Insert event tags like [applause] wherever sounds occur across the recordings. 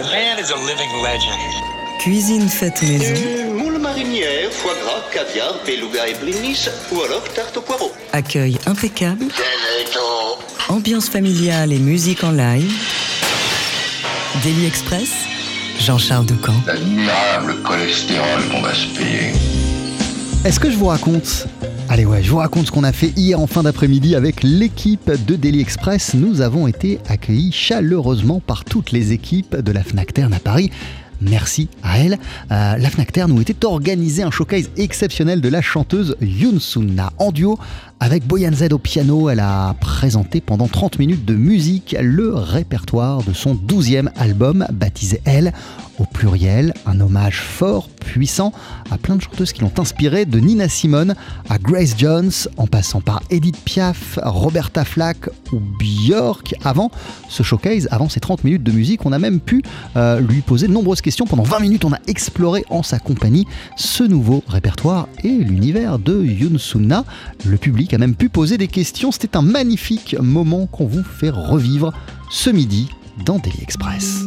The man is a living legend. Cuisine faite maison. Moule marinière, foie gras, caviar, beluga et blinis, ou alors tarte au poireau. Accueil impeccable. Ambiance familiale et musique en live. Daily Express. Jean-Charles Ducamp. L'admirable cholestérol qu'on va se payer. Est-ce que je vous raconte Allez ouais, je vous raconte ce qu'on a fait hier en fin d'après-midi avec l'équipe de Daily Express. Nous avons été accueillis chaleureusement par toutes les équipes de la Fnac Terne à Paris. Merci à elle. Euh, la Fnac Terne où était organisé un showcase exceptionnel de la chanteuse Yoon Sunna en duo avec Boyan Z au piano. Elle a présenté pendant 30 minutes de musique le répertoire de son 12e album baptisé Elle au pluriel, un hommage fort, puissant à plein de chanteuses qui l'ont inspiré, de Nina Simone à Grace Jones, en passant par Edith Piaf, Roberta Flack ou Björk. Avant ce showcase, avant ces 30 minutes de musique, on a même pu euh, lui poser de nombreuses questions. Pendant 20 minutes, on a exploré en sa compagnie ce nouveau répertoire et l'univers de Yoon Sunna. Le public a même pu poser des questions. C'était un magnifique moment qu'on vous fait revivre ce midi dans Daily Express.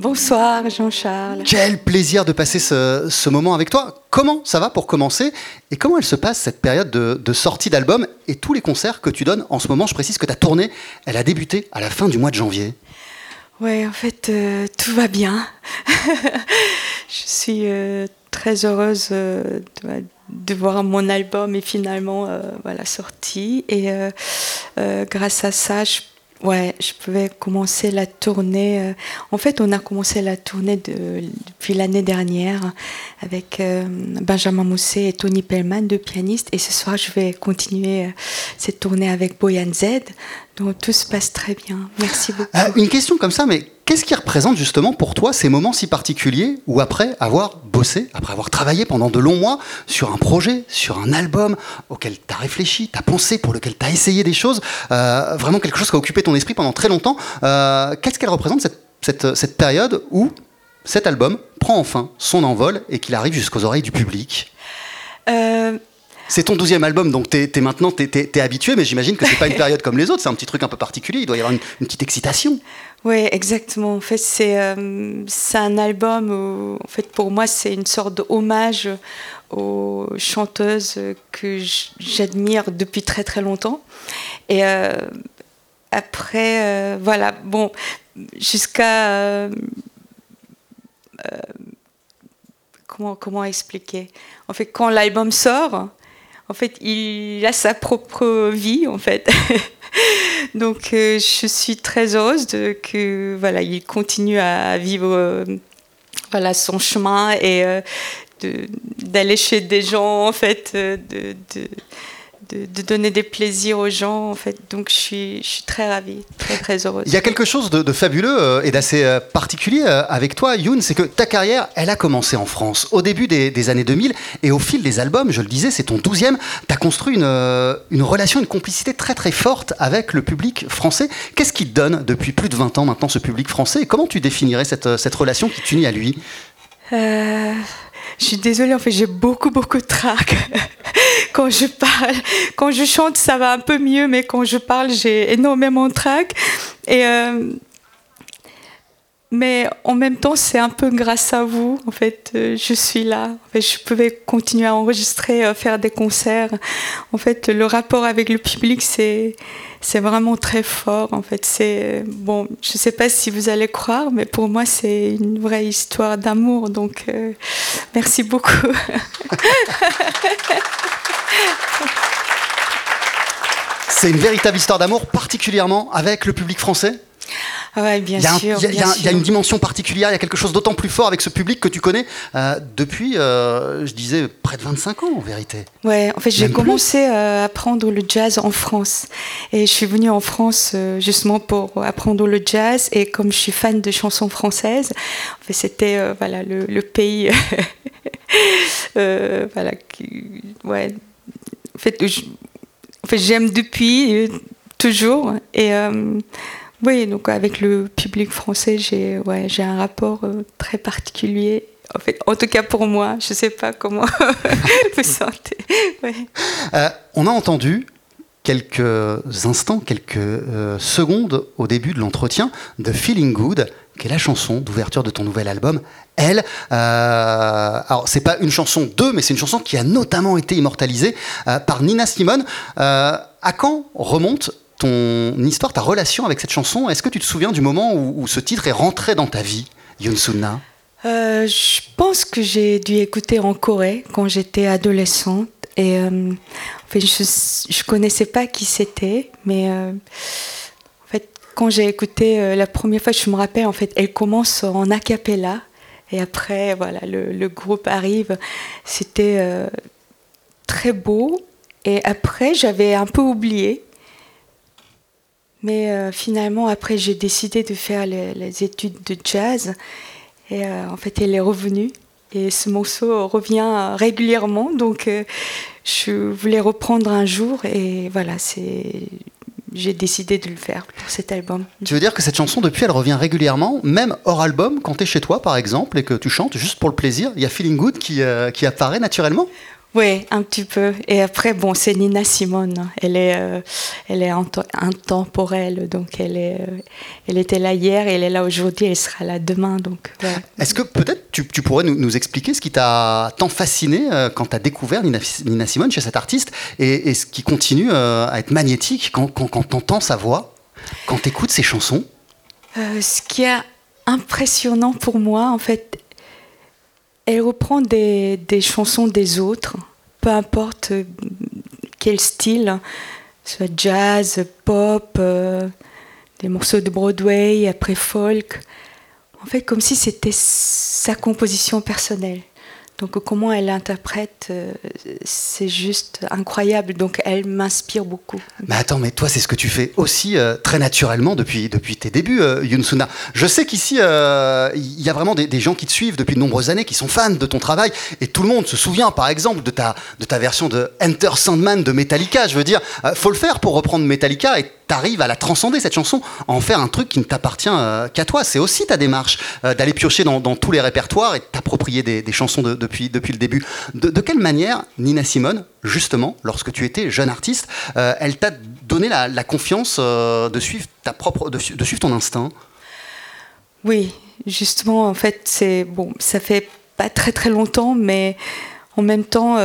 Bonsoir Jean-Charles. Quel plaisir de passer ce, ce moment avec toi. Comment ça va pour commencer Et comment elle se passe cette période de, de sortie d'album et tous les concerts que tu donnes en ce moment? Je précise que ta tournée, elle a débuté à la fin du mois de janvier. Ouais, en fait, euh, tout va bien. [laughs] Je suis euh, très heureuse euh, de, de, voir mon album est finalement voilà, sorti. Et grâce à ça, je Ouais, je pouvais commencer la tournée. euh, En fait, on a commencé la tournée de- depuis l'année dernière avec euh, Benjamin Mousset et Tony Pellman, deux pianistes. Et ce soir, je vais continuer euh, cette tournée avec Boyan Z. Donc tout se passe très bien. Merci beaucoup. Euh, une question comme ça, mais qu'est-ce qui représente justement pour toi ces moments si particuliers où après avoir bossé, après avoir travaillé pendant de longs mois sur un projet, sur un album auquel tu as réfléchi, tu as pensé, pour lequel tu as essayé des choses, euh, vraiment quelque chose qui a occupé ton esprit pendant très longtemps, euh, qu'est-ce qu'elle représente cette, période où cet album prend enfin son envol et qu'il arrive jusqu'aux oreilles du public? Euh, c'est ton douzième album, donc t'es, t'es maintenant t'es, t'es habitué, mais j'imagine que c'est pas une [laughs] période comme les autres, c'est un petit truc un peu particulier, il doit y avoir une, une petite excitation. Oui, exactement. En fait, c'est euh, un album où, en fait, pour moi, c'est une sorte d'hommage aux chanteuses que j'admire depuis très très longtemps. Et euh, après, euh, voilà, bon, jusqu'à comment comment expliquer? En fait, quand l'album sort, en fait, il a sa propre vie, en fait. [laughs] Donc, euh, je suis très heureuse de que voilà, il continue à vivre euh, voilà son chemin et euh, d'aller chez des gens, en fait, de, de, de donner des plaisirs aux gens, en fait. Donc, je suis, je suis très ravie, très très heureuse. Il y a quelque chose de, de fabuleux euh, et d'assez euh, particulier euh, avec toi, Youn, c'est que ta carrière, elle a commencé en France au début des, des années 2000 et au fil des albums, je le disais, c'est ton douzième, tu as construit une, une relation, une complicité très très forte avec le public français. Qu'est-ce qui te donne depuis plus de 20 ans maintenant ce public français et comment tu définirais cette, cette relation qui t'unit à lui? Euh, je suis désolée, en fait, j'ai beaucoup, beaucoup de trac. [laughs] quand je parle, quand je chante, ça va un peu mieux, mais quand je parle, j'ai énormément de trac. Et, euh, mais en même temps, c'est un peu grâce à vous, en fait, euh, je suis là. En fait, je pouvais continuer à enregistrer, euh, faire des concerts. En fait, le rapport avec le public, c'est c'est vraiment très fort. En fait, c'est bon. Je sais pas si vous allez croire, mais pour moi, c'est une vraie histoire d'amour. Donc, euh, merci beaucoup. [laughs] C'est une véritable histoire d'amour, particulièrement avec le public français? Ouais, bien Il y, a un- sûr. il y a- il y a- bien il y a sûr. une dimension particulière, il y a quelque chose d'autant plus fort avec ce public que tu connais euh, depuis, euh, je disais, près de 25 ans en vérité. Ouais, en fait, j'ai commencé euh, à apprendre le jazz en France. Et je suis venue en France justement pour apprendre le jazz. Et comme je suis fan de chansons françaises, en fait, c'était euh, voilà, le, le pays. [laughs] voilà, qui- ouais. En fait, je- en fait, j'aime depuis, toujours. Et euh, oui, donc avec le public français, j'ai ouais, un rapport euh, très particulier. En fait, en tout cas pour moi, je sais pas comment [laughs] vous sentez. Euh, on a entendu quelques instants, quelques euh, secondes au début de l'entretien de Feeling Good, qui est la chanson d'ouverture de ton nouvel album. Elle, euh, alors c'est pas une chanson d'eux, mais c'est une chanson qui a notamment été immortalisée par Nina Simone. À quand remonte ton histoire, ta relation avec cette chanson Est-ce que tu te souviens du moment où, ce titre est rentré dans ta vie, Yunsuna Euh, je pense que j'ai dû écouter en Corée quand j'étais adolescente. Et euh, en fait, je ne connaissais pas qui c'était, mais euh, quand j'ai écouté euh, la première fois, je me rappelle, en fait, elle commence en a cappella. Et après, voilà, le, le groupe arrive. C'était très beau. Et après, j'avais un peu oublié. Mais euh, finalement, après, j'ai décidé de faire les, études de jazz. Et euh, en fait, elle est revenue. Et ce morceau revient régulièrement. Donc, euh, je voulais reprendre un jour. Et voilà, c'est. J'ai décidé de le faire pour cet album. Tu veux dire que cette chanson, depuis, elle revient régulièrement, même hors album, quand tu es chez toi, par exemple, et que tu chantes juste pour le plaisir, il y a Feeling Good qui, qui apparaît naturellement? Oui, un petit peu. Et après, bon, c'est Nina Simone. Elle est, euh, elle est intemporelle. Donc, elle, est, euh, elle était là hier, elle est là aujourd'hui, elle sera là demain. Donc, ouais. Est-ce que peut-être tu, tu pourrais nous, nous expliquer ce qui t'a tant fasciné euh, quand tu as découvert Nina, Nina Simone chez cet artiste et, et ce qui continue à être magnétique quand, quand, quand tu entends sa voix, quand tu écoutes ses chansons? Ce qui est impressionnant pour moi, en fait, elle reprend des, des chansons des autres, peu importe euh, quel style, soit jazz, pop, euh, des morceaux de Broadway, après folk. En fait, comme si c'était sa composition personnelle. Donc comment elle interprète, euh, c'est juste incroyable. Donc elle m'inspire beaucoup. Mais attends, mais toi, c'est ce que tu fais aussi euh, très naturellement depuis, depuis tes débuts, euh, Yunsuna. Je sais qu'ici, euh, il y a vraiment des, gens qui te suivent depuis de nombreuses années, qui sont fans de ton travail, et tout le monde se souvient, par exemple, de ta, de ta version de Enter Sandman de Metallica. Je veux dire, faut le faire pour reprendre Metallica, et t'arrives à la transcender, cette chanson, à en faire un truc qui ne t'appartient euh, qu'à toi. C'est aussi ta démarche, euh, d'aller piocher dans, tous les répertoires et t'approprier des, chansons de- depuis, le début. De, quelle manière, Nina Simone, justement, lorsque tu étais jeune artiste, euh, elle t'a donné la, confiance de suivre ta propre, de, su- de suivre ton instinct? Oui, justement, en fait, c'est bon, ça fait pas très très longtemps, mais en même temps,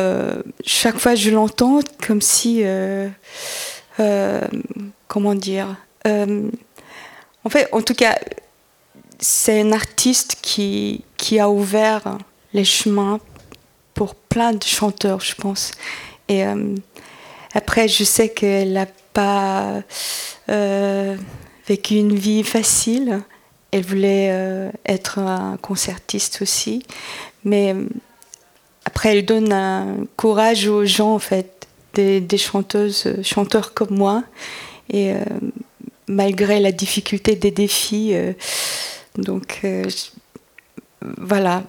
chaque fois je l'entends comme si, comment dire, euh, en fait, en tout cas, c'est un artiste qui qui a ouvert les chemins pour plein de chanteurs, je pense. Et euh, après, je sais qu'elle n'a pas euh, vécu une vie facile. Elle voulait être un concertiste aussi. Mais après, elle donne un courage aux gens, en fait, des, des chanteuses, chanteurs comme moi. Et euh, malgré la difficulté des défis, euh, donc euh, voilà,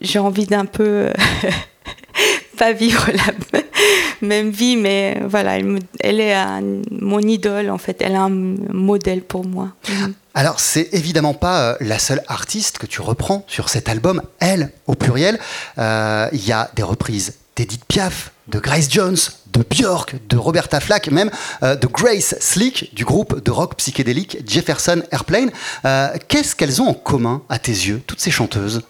j'ai envie d'un peu [laughs] pas vivre la [laughs] même vie, mais voilà, elle, est mon idole en fait, elle est un modèle pour moi. Mhm. Alors, c'est évidemment pas la seule artiste que tu reprends sur cet album, elle, au pluriel. Il y a des reprises d'Edith Piaf, de Grace Jones, de Björk, de Roberta Flack, même euh, de Grace Slick du groupe de rock psychédélique Jefferson Airplane. Euh, Qu'est-ce qu'elles ont en commun, à tes yeux, toutes ces chanteuses?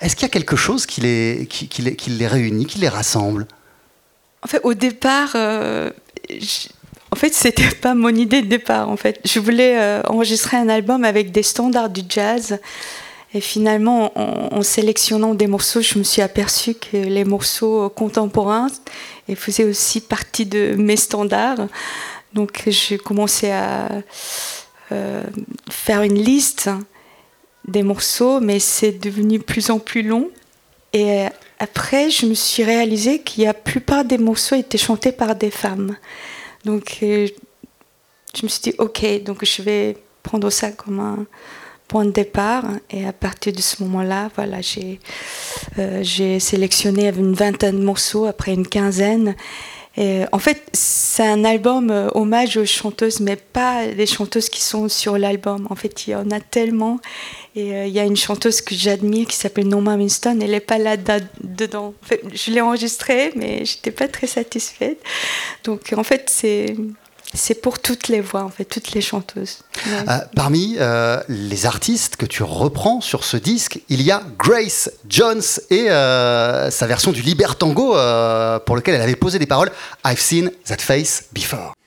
Est-ce qu'il y a quelque chose qui les, réunit, qui les rassemble? En fait, au départ, euh, en fait, c'était pas mon idée de départ. En fait, je voulais enregistrer un album avec des standards du jazz. Et finalement, en, sélectionnant des morceaux, je me suis aperçue que les morceaux contemporains faisaient aussi partie de mes standards. Donc, j'ai commencé à, faire une liste des morceaux, mais c'est devenu plus en plus long. Et après, je me suis réalisé qu'il y a la plupart des morceaux étaient chantés par des femmes. Donc, je me suis dit, ok, donc je vais prendre ça comme un point de départ. Et à partir de ce moment-là, voilà, j'ai euh, sélectionné une vingtaine de morceaux, après une quinzaine. Et en fait, c'est un album euh, hommage aux chanteuses, mais pas les chanteuses qui sont sur l'album. En fait, il y en a tellement. Et euh, il y a une chanteuse que j'admire qui s'appelle Norma Winston. Elle n'est pas là dedans. Je l'ai enregistrée, mais je n'étais pas très satisfaite. Donc, en fait, c'est c'est pour toutes les voix, en fait, toutes les chanteuses. Euh, parmi euh, les artistes que tu reprends sur ce disque, il y a Grace Jones et euh, sa version du Libertango pour lequel elle avait posé des paroles I've seen that face before.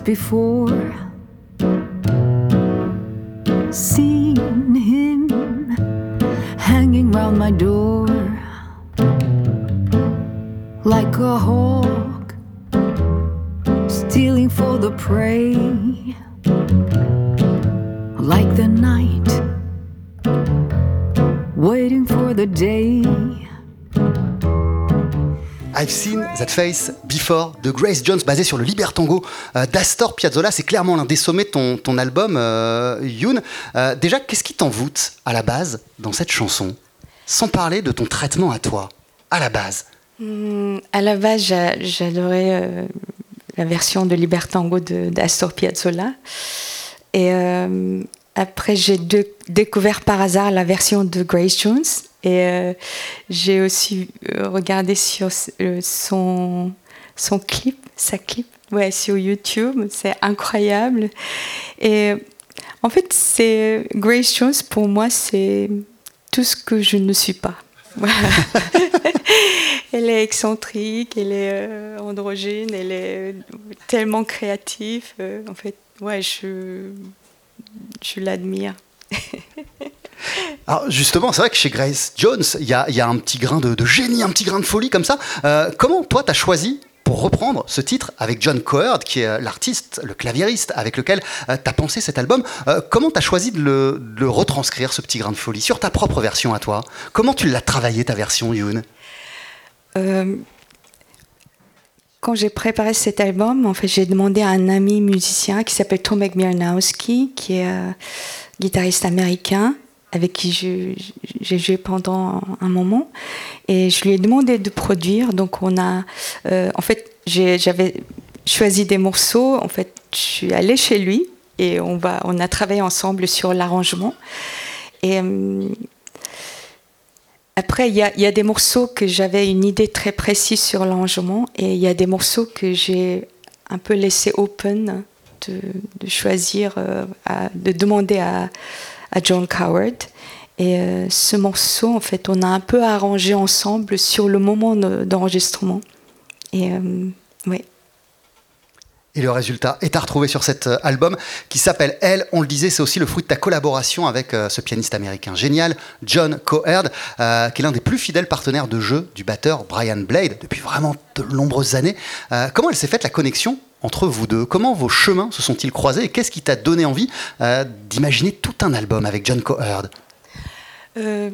Before. Seen him hanging round my door like a hawk stealing for the prey, like the night waiting for the day. I've Seen That Face Before de Grace Jones, basé sur le Libertango euh, d'Astor Piazzolla. C'est clairement l'un des sommets de ton, album, euh, Youn. Euh, déjà, qu'est-ce qui t'envoûte à la base dans cette chanson? Sans parler de ton traitement à toi, à la base. Hmm, à la base, j'adorais la version de Libertango d'Astor Piazzolla. Et après, j'ai découvert par hasard la version de Grace Jones. Et euh, j'ai aussi euh, regardé sur euh, son, son clip, sa clip, ouais, sur YouTube. C'est incroyable. Et en fait, c'est Grace Jones pour moi, c'est tout ce que je ne suis pas. [laughs] elle est excentrique, elle est androgyne, elle est tellement créative. en fait, ouais, je, je l'admire. [laughs] Alors justement, c'est vrai que chez Grace Jones, il y a, un petit grain de, génie, un petit grain de folie comme ça. Euh, comment toi, tu as choisi pour reprendre ce titre avec John Coerd, qui est euh, l'artiste, le claviériste avec lequel euh, tu as pensé cet album. comment tu as choisi de le, retranscrire, ce petit grain de folie, sur ta propre version à toi? Comment tu l'as travaillé, ta version, Yoon quand j'ai préparé cet album, en fait, j'ai demandé à un ami musicien qui s'appelle Tomek Mirnowski, qui est guitariste américain, avec qui j'ai joué pendant un moment. Et je lui ai demandé de produire. Donc, on a. Euh, en fait, j'avais choisi des morceaux. En fait, je suis allée chez lui et on, va, on a travaillé ensemble sur l'arrangement. Et. Euh, après, il y, a des morceaux que j'avais une idée très précise sur l'arrangement et il y a des morceaux que j'ai un peu laissé open de, de choisir, euh, de demander à, à John Coward. Et euh, ce morceau, en fait, on a un peu arrangé ensemble sur le moment d'enregistrement. Et euh. Et le résultat est à retrouver sur cet euh, album qui s'appelle Elle. On le disait, c'est aussi le fruit de ta collaboration avec ce pianiste américain génial, John Coerd, qui est l'un des plus fidèles partenaires de jeu du batteur Brian Blade depuis vraiment de nombreuses années. comment elle s'est faite la connexion entre vous deux? Comment vos chemins se sont-ils croisés et qu'est-ce qui t'a donné envie euh, d'imaginer tout un album avec John Coerd euh,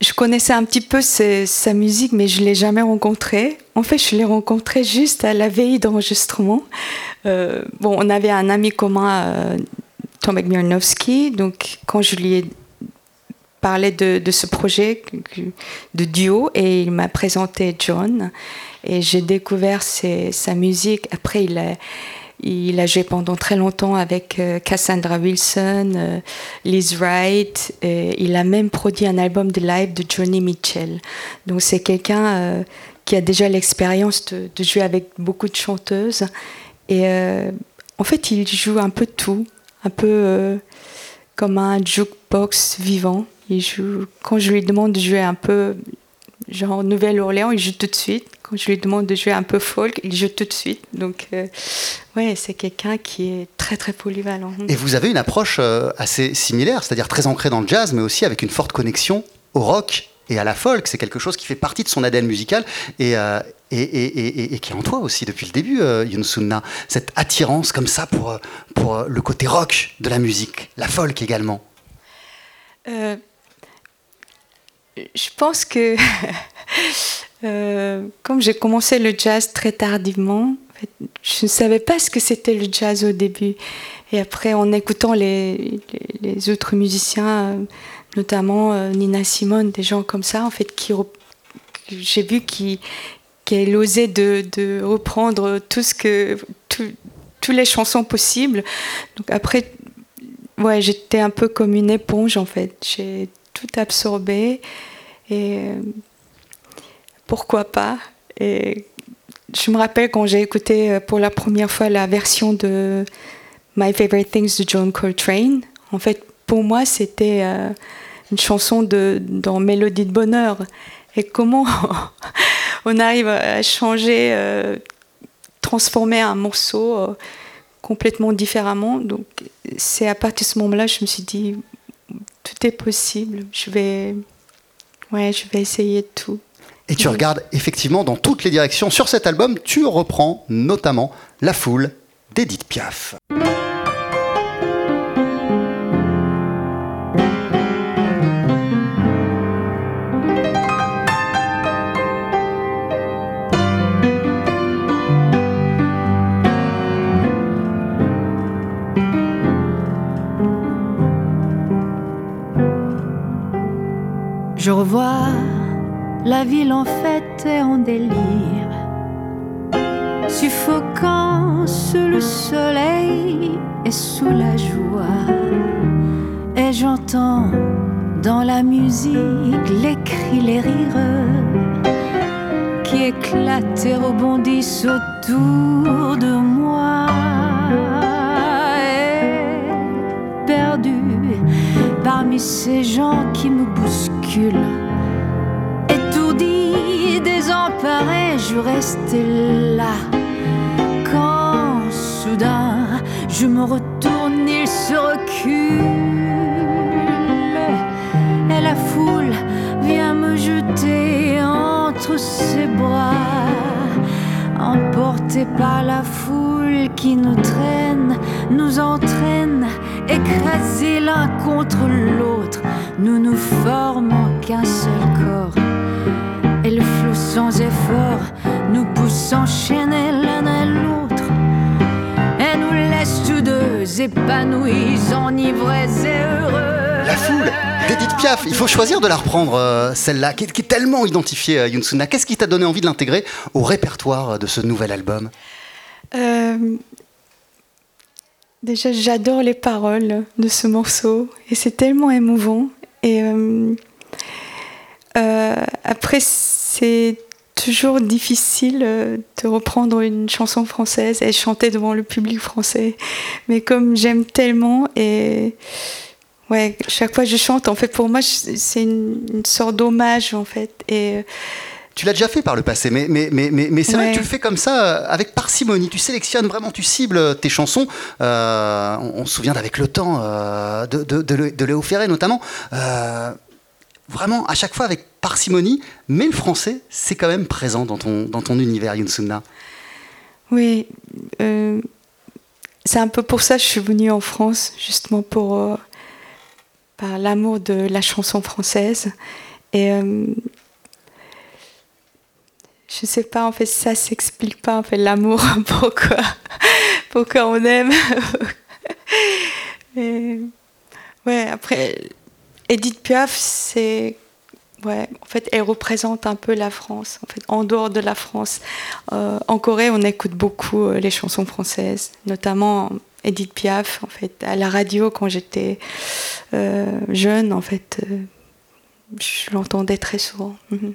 Je connaissais un petit peu sa musique, mais je ne l'ai jamais rencontré. En fait, je l'ai rencontré juste à la veille d'enregistrement. Euh, bon, on avait un ami commun, Tom Mirnowski, donc quand je lui ai parlé de, de ce projet de duo, et il m'a présenté John. Et j'ai découvert sa musique. Après, il a, il a joué pendant très longtemps avec euh, Cassandra Wilson, euh, Liz Wright. Et il a même produit un album de live de Johnny Mitchell. Donc c'est quelqu'un euh, qui a déjà l'expérience de, jouer avec beaucoup de chanteuses. Et en fait, il joue un peu tout, un peu comme un jukebox vivant. Il joue, quand je lui demande de jouer un peu genre Nouvelle-Orléans, il joue tout de suite. Quand je lui demande de jouer un peu folk, il joue tout de suite. Donc, euh, ouais, c'est quelqu'un qui est très très polyvalent. Et vous avez une approche euh, assez similaire, c'est-à-dire très ancrée dans le jazz, mais aussi avec une forte connexion au rock et à la folk. C'est quelque chose qui fait partie de son ADN musical et, euh, et, et, et, qui est en toi aussi depuis le début, Yunsunna. Cette attirance comme ça pour, pour le côté rock de la musique, la folk également. Je pense que [laughs] euh, comme j'ai commencé le jazz très tardivement, je ne savais pas ce que c'était le jazz au début. Et après, en écoutant les, autres musiciens, euh, notamment euh, Nina Simone, des gens comme ça, en fait, qui j'ai vu qu'elle osait de, reprendre tout toutes les chansons possibles. Donc après, ouais, j'étais un peu comme une éponge en fait. Tout absorbé et pourquoi pas. Et je me rappelle quand j'ai écouté euh, pour la première fois la version de My Favorite Things de John Coltrane. En fait, pour moi, c'était euh, une chanson de, dans Mélodie de bonheur. Et comment [laughs] on arrive à changer, euh, transformer un morceau complètement différemment. Donc, c'est à partir de ce moment-là, je me suis dit, tout est possible. Je vais, ouais, je vais essayer tout. Et tu regardes effectivement dans toutes les directions. Sur cet album, tu reprends notamment La Foule d'Edith Piaf. Ces gens qui me bousculent désemparé, je restais là. Quand soudain je me retourne, il se recule. Et la foule vient me jeter entre ses bras. Emporté par la foule qui nous traîne, nous entraîne, écrasés l'un contre l'autre, nous nous formons qu'un seul corps et le flot sans effort nous pousse s'enchaîner l'un à l'autre et nous laisse tous deux épanouis, enivrés et heureux. La foule d'Edith Piaf, il faut choisir de la reprendre, euh, celle-là, qui, est tellement identifiée, euh, Yunsuna. Qu'est-ce qui t'a donné envie de l'intégrer au répertoire de ce nouvel album? Euh, Déjà, j'adore les paroles de ce morceau et c'est tellement émouvant. Et après, c'est toujours difficile euh, de reprendre une chanson française et chanter devant le public français. Mais comme j'aime tellement et ouais, chaque fois que je chante, en fait, pour moi, c'est une, sorte d'hommage, en fait. Et tu l'as déjà fait par le passé, mais, mais, mais, mais, c'est vrai que tu le fais comme ça, euh, avec parcimonie. Tu sélectionnes vraiment, tu cibles tes chansons. Euh, on, se souvient d'Avec le temps, de, de, de, Léo Ferré notamment vraiment à chaque fois avec parcimonie, mais le français, c'est quand même présent dans ton, dans ton univers, Yunsuna. Oui, euh, c'est un peu pour ça que je suis venue en France, justement pour euh, par l'amour de la chanson française. Et euh, je sais pas, en fait, ça s'explique pas, en fait, l'amour, [laughs] pourquoi, pourquoi on aime? [laughs] Et, ouais, après Edith Piaf, c'est ouais, en fait, elle représente un peu la France, en fait, en dehors de la France. Euh, en Corée, on écoute beaucoup euh, les chansons françaises, notamment Edith Piaf, en fait, à la radio quand j'étais euh, jeune, en fait, je l'entendais très souvent. Mhm.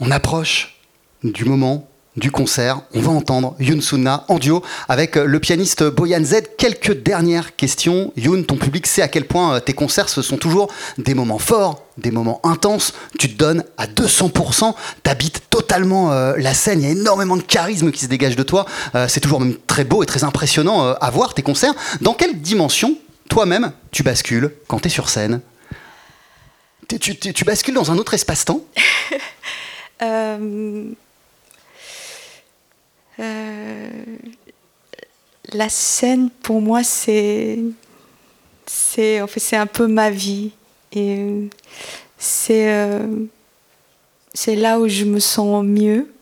On approche du moment du concert. On va entendre Yoon Sunna en duo avec euh, le pianiste Boyan Z. Quelques dernières questions. Yoon, ton public sait à quel point euh, tes concerts, ce sont toujours des moments forts, des moments intenses. Tu te donnes à 200%. T'habites totalement euh, la scène. Il y a énormément de charisme qui se dégage de toi. C'est toujours très beau et très impressionnant à voir tes concerts. Dans quelle dimension, toi-même, tu bascules quand tu es sur scène? Tu bascules dans un autre espace-temps? [laughs] Euh, la scène, pour moi, c'est, c'est, en fait, c'est un peu ma vie. Et euh, c'est, euh, c'est là où je me sens mieux.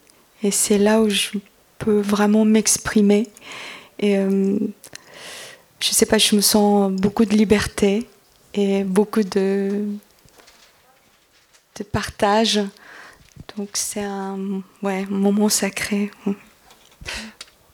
Et c'est là où je peux vraiment m'exprimer. Et euh, je sais pas, je me sens beaucoup de liberté et beaucoup de, de partage. Donc c'est un ouais, moment sacré.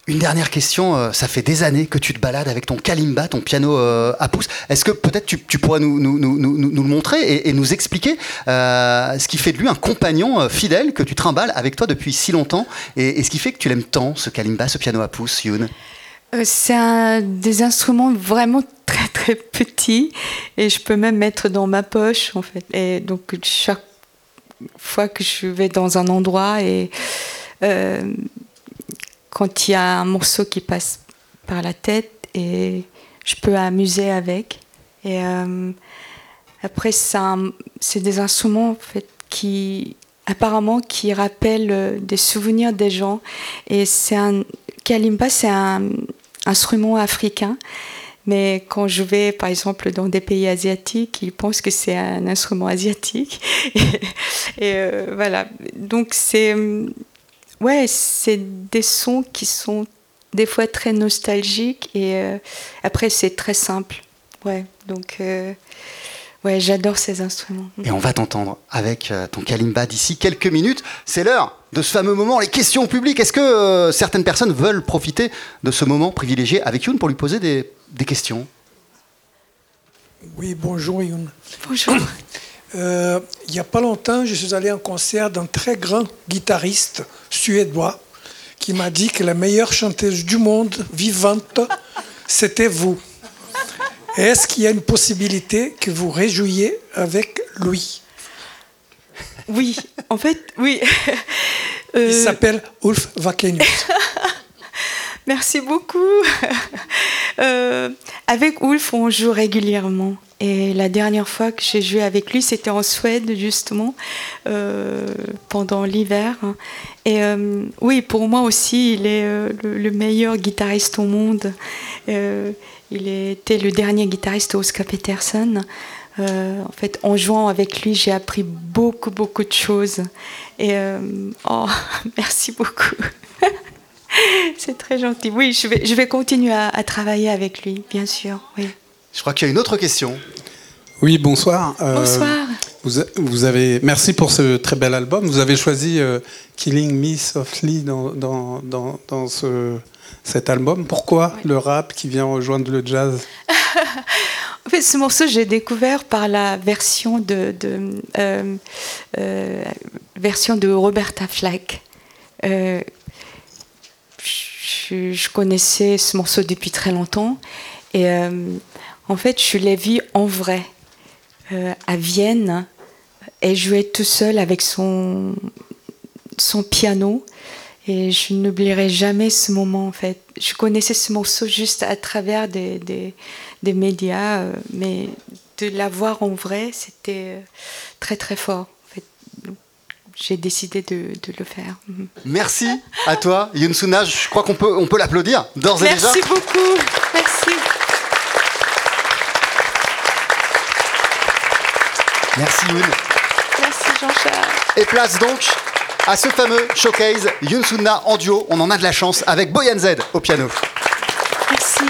Une dernière question, euh, ça fait des années que tu te balades avec ton kalimba, ton piano euh, à pouce. Est-ce que peut-être tu, pourrais nous, le montrer et, nous expliquer euh, ce qui fait de lui un compagnon fidèle que tu trimbales avec toi depuis si longtemps et, ce qui fait que tu l'aimes tant, ce kalimba, ce piano à pouce, Youn? C'est un des instruments vraiment très très petits et je peux même mettre dans ma poche en fait. Et donc chaque fois que je vais dans un endroit et quand il y a un morceau qui passe par la tête et je peux amuser avec. Et euh, après, c'est des instruments en fait, qui apparemment qui rappellent euh, des souvenirs des gens. Et c'est un kalimba, c'est un instrument africain. Mais quand je vais, par exemple, dans des pays asiatiques, ils pensent que c'est un instrument asiatique. [laughs] Et, et, euh, voilà. Donc, c'est ouais, c'est des sons qui sont des fois très nostalgiques. Et euh, après, c'est très simple. Ouais. Donc, euh, ouais, j'adore ces instruments. Et on va t'entendre avec euh, ton kalimba d'ici quelques minutes. C'est l'heure de ce fameux moment, les questions publiques. Est-ce que euh, certaines personnes veulent profiter de ce moment privilégié avec Youn pour lui poser des, des questions? Oui, bonjour Youn. Bonjour. [coughs] Euh, il n'y a pas longtemps, je suis allé à un concert d'un très grand guitariste suédois qui m'a dit que la meilleure chanteuse du monde vivante, [laughs] c'était vous. Est-ce qu'il y a une possibilité que vous réjouiez avec lui? Oui, en fait, oui. [laughs] Il Euh, s'appelle Ulf Vakenius. [laughs] Merci beaucoup. Euh, avec Ulf, on joue régulièrement. Et la dernière fois que j'ai joué avec lui, c'était en Suède, justement, euh, pendant l'hiver. Et euh, oui, pour moi aussi, il est euh, le, le meilleur guitariste au monde. Il était le dernier guitariste Oscar Peterson. En fait, en jouant avec lui, j'ai appris beaucoup, beaucoup de choses. Et oh, [laughs] merci beaucoup. [laughs] C'est très gentil. Oui, je vais, je vais continuer à, à travailler avec lui, bien sûr. Oui. Je crois qu'il y a une autre question. Oui, bonsoir. Euh, Bonsoir. Vous, avez, merci pour ce très bel album. Vous avez choisi euh, Killing Me Softly dans, dans, dans, dans ce, cet album. Pourquoi le rap qui vient rejoindre le jazz? [laughs] En fait, ce morceau, j'ai découvert par la version de, de, euh, euh, version de Roberta Flack. Euh, je, je connaissais ce morceau depuis très longtemps. Et euh, en fait, je l'ai vu en vrai euh, à Vienne. Elle jouait tout seule avec son, son piano. Et je n'oublierai jamais ce moment, en fait. Je connaissais ce morceau juste à travers des, des, des médias, euh, mais de la voir en vrai, c'était euh, très, très fort. En fait. J'ai décidé de, de le faire. Mhm. Merci à toi, Youn Sunna. Je crois qu'on peut, on peut l'applaudir d'ores et déjà. Merci beaucoup. Merci. Merci Youn. Merci Jean-Charles. Et place donc à ce fameux showcase Youn Sunna en duo. On en a de la chance avec Boyan Z au piano. Merci.